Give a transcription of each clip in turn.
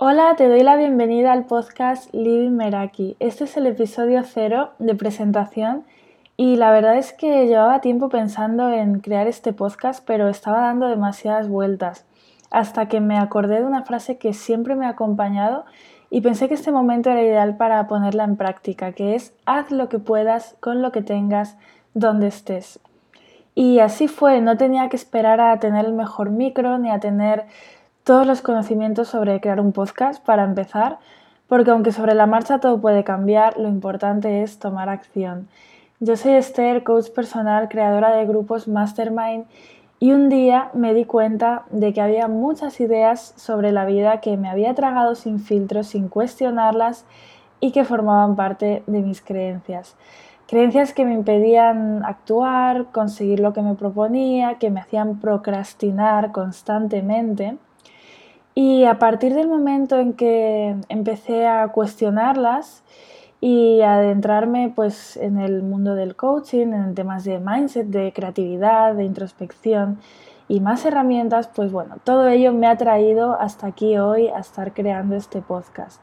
Hola, te doy la bienvenida al podcast Living Meraki. Este es el episodio cero de presentación y la verdad es que llevaba tiempo pensando en crear este podcast, pero estaba dando demasiadas vueltas hasta que me acordé de una frase que siempre me ha acompañado y pensé que este momento era ideal para ponerla en práctica, que es haz lo que puedas con lo que tengas donde estés. Y así fue, no tenía que esperar a tener el mejor micro ni a tener todos los conocimientos sobre crear un podcast para empezar, porque aunque sobre la marcha todo puede cambiar, lo importante es tomar acción. Yo soy Esther, coach personal, creadora de grupos Mastermind y un día me di cuenta de que había muchas ideas sobre la vida que me había tragado sin filtros, sin cuestionarlas y que formaban parte de mis creencias. Creencias que me impedían actuar, conseguir lo que me proponía, que me hacían procrastinar constantemente y a partir del momento en que empecé a cuestionarlas y a adentrarme pues, en el mundo del coaching, en temas de mindset, de creatividad, de introspección y más herramientas, pues bueno, todo ello me ha traído hasta aquí hoy a estar creando este podcast.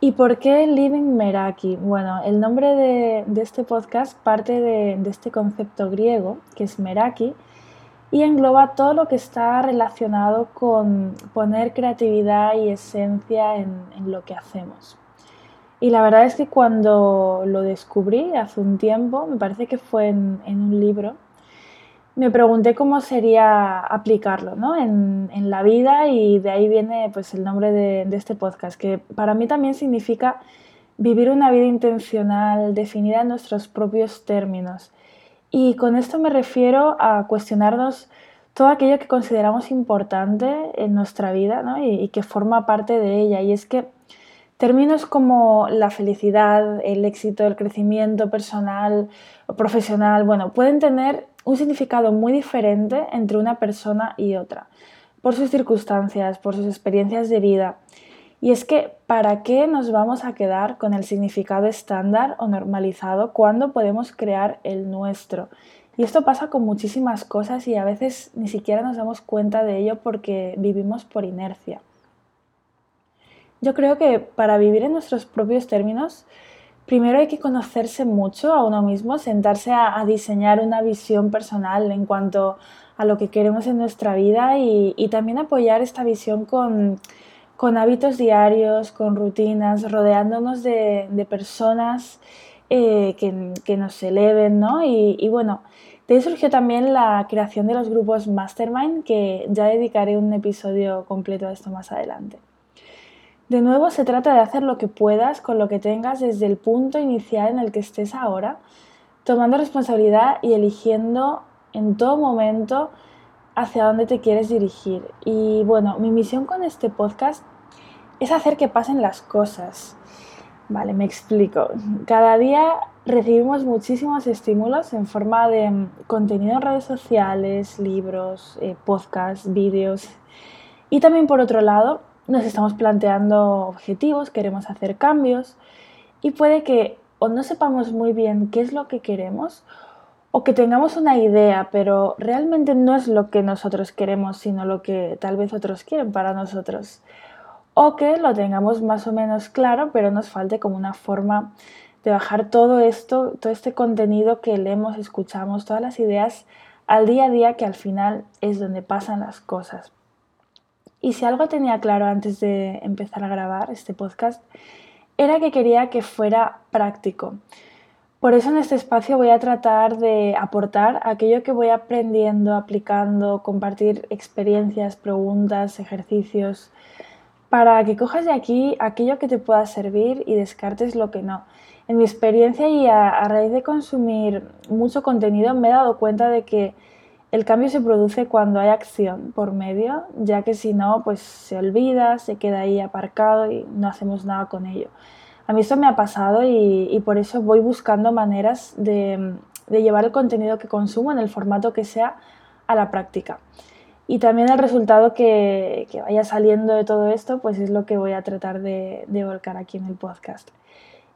¿Y por qué Living Meraki? Bueno, el nombre de, este podcast parte de, de este concepto griego, que es Meraki, y engloba todo lo que está relacionado con poner creatividad y esencia en, lo que hacemos. Y la verdad es que cuando lo descubrí hace un tiempo, me parece que fue en, un libro, me pregunté cómo sería aplicarlo ¿no? en, la vida y de ahí viene pues, el nombre de, de, este podcast, que para mí también significa vivir una vida intencional, definida en nuestros propios términos y con esto me refiero a cuestionarnos todo aquello que consideramos importante en nuestra vida y, que forma parte de ella. Y es que términos como la felicidad, el éxito, el crecimiento personal o profesional, bueno, pueden tener un significado muy diferente entre una persona y otra, por sus circunstancias, por sus experiencias de vida. Y es que, ¿para qué nos vamos a quedar con el significado estándar o normalizado cuando podemos crear el nuestro? Y esto pasa con muchísimas cosas y a veces ni siquiera nos damos cuenta de ello porque vivimos por inercia. Yo creo que para vivir en nuestros propios términos, primero hay que conocerse mucho a uno mismo, sentarse a, diseñar una visión personal en cuanto a lo que queremos en nuestra vida y también apoyar esta visión con con hábitos diarios, con rutinas, rodeándonos de, personas eh, que, nos eleven, ¿no? Y, bueno, de ahí surgió también la creación de los grupos Mastermind, que ya dedicaré un episodio completo a esto más adelante. De nuevo, se trata de hacer lo que puedas con lo que tengas desde el punto inicial en el que estés ahora, tomando responsabilidad y eligiendo en todo momento hacia dónde te quieres dirigir. Y bueno, mi misión con este podcast es hacer que pasen las cosas. Vale, me explico. Cada día recibimos muchísimos estímulos en forma de mm, contenido en redes sociales, libros, eh, podcasts, vídeos. Y también por otro lado, nos estamos planteando objetivos, queremos hacer cambios y puede que o no sepamos muy bien qué es lo que queremos o que tengamos una idea, pero realmente no es lo que nosotros queremos, sino lo que tal vez otros quieren para nosotros. O que lo tengamos más o menos claro, pero nos falte como una forma de bajar todo esto, todo este contenido que leemos, escuchamos, todas las ideas al día a día, que al final es donde pasan las cosas. Y si algo tenía claro antes de empezar a grabar este podcast, era que quería que fuera práctico. Por eso en este espacio voy a tratar de aportar aquello que voy aprendiendo, aplicando, compartir experiencias, preguntas, ejercicios, para que cojas de aquí aquello que te pueda servir y descartes lo que no. En mi experiencia y a, raíz de consumir mucho contenido me he dado cuenta de que el cambio se produce cuando hay acción por medio, ya que si no, pues se olvida, se queda ahí aparcado y no hacemos nada con ello. A mí esto me ha pasado y, por eso voy buscando maneras de, llevar el contenido que consumo en el formato que sea a la práctica. Y también el resultado que, vaya saliendo de todo esto, pues es lo que voy a tratar de, volcar aquí en el podcast.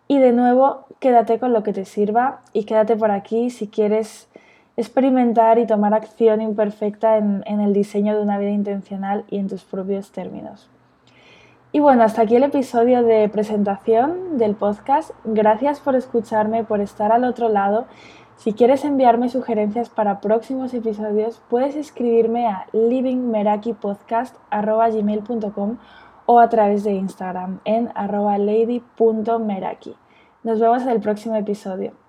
Y de nuevo, quédate con lo que te sirva y quédate por aquí si quieres experimentar y tomar acción imperfecta en el diseño de una vida intencional y en tus propios términos. Y bueno, hasta aquí el episodio de presentación del podcast. Gracias por escucharme, por estar al otro lado. Si quieres enviarme sugerencias para próximos episodios, puedes escribirme a livingmerakipodcast.gmail.com o a través de Instagram en arroba lady.meraki. Nos vemos en el próximo episodio.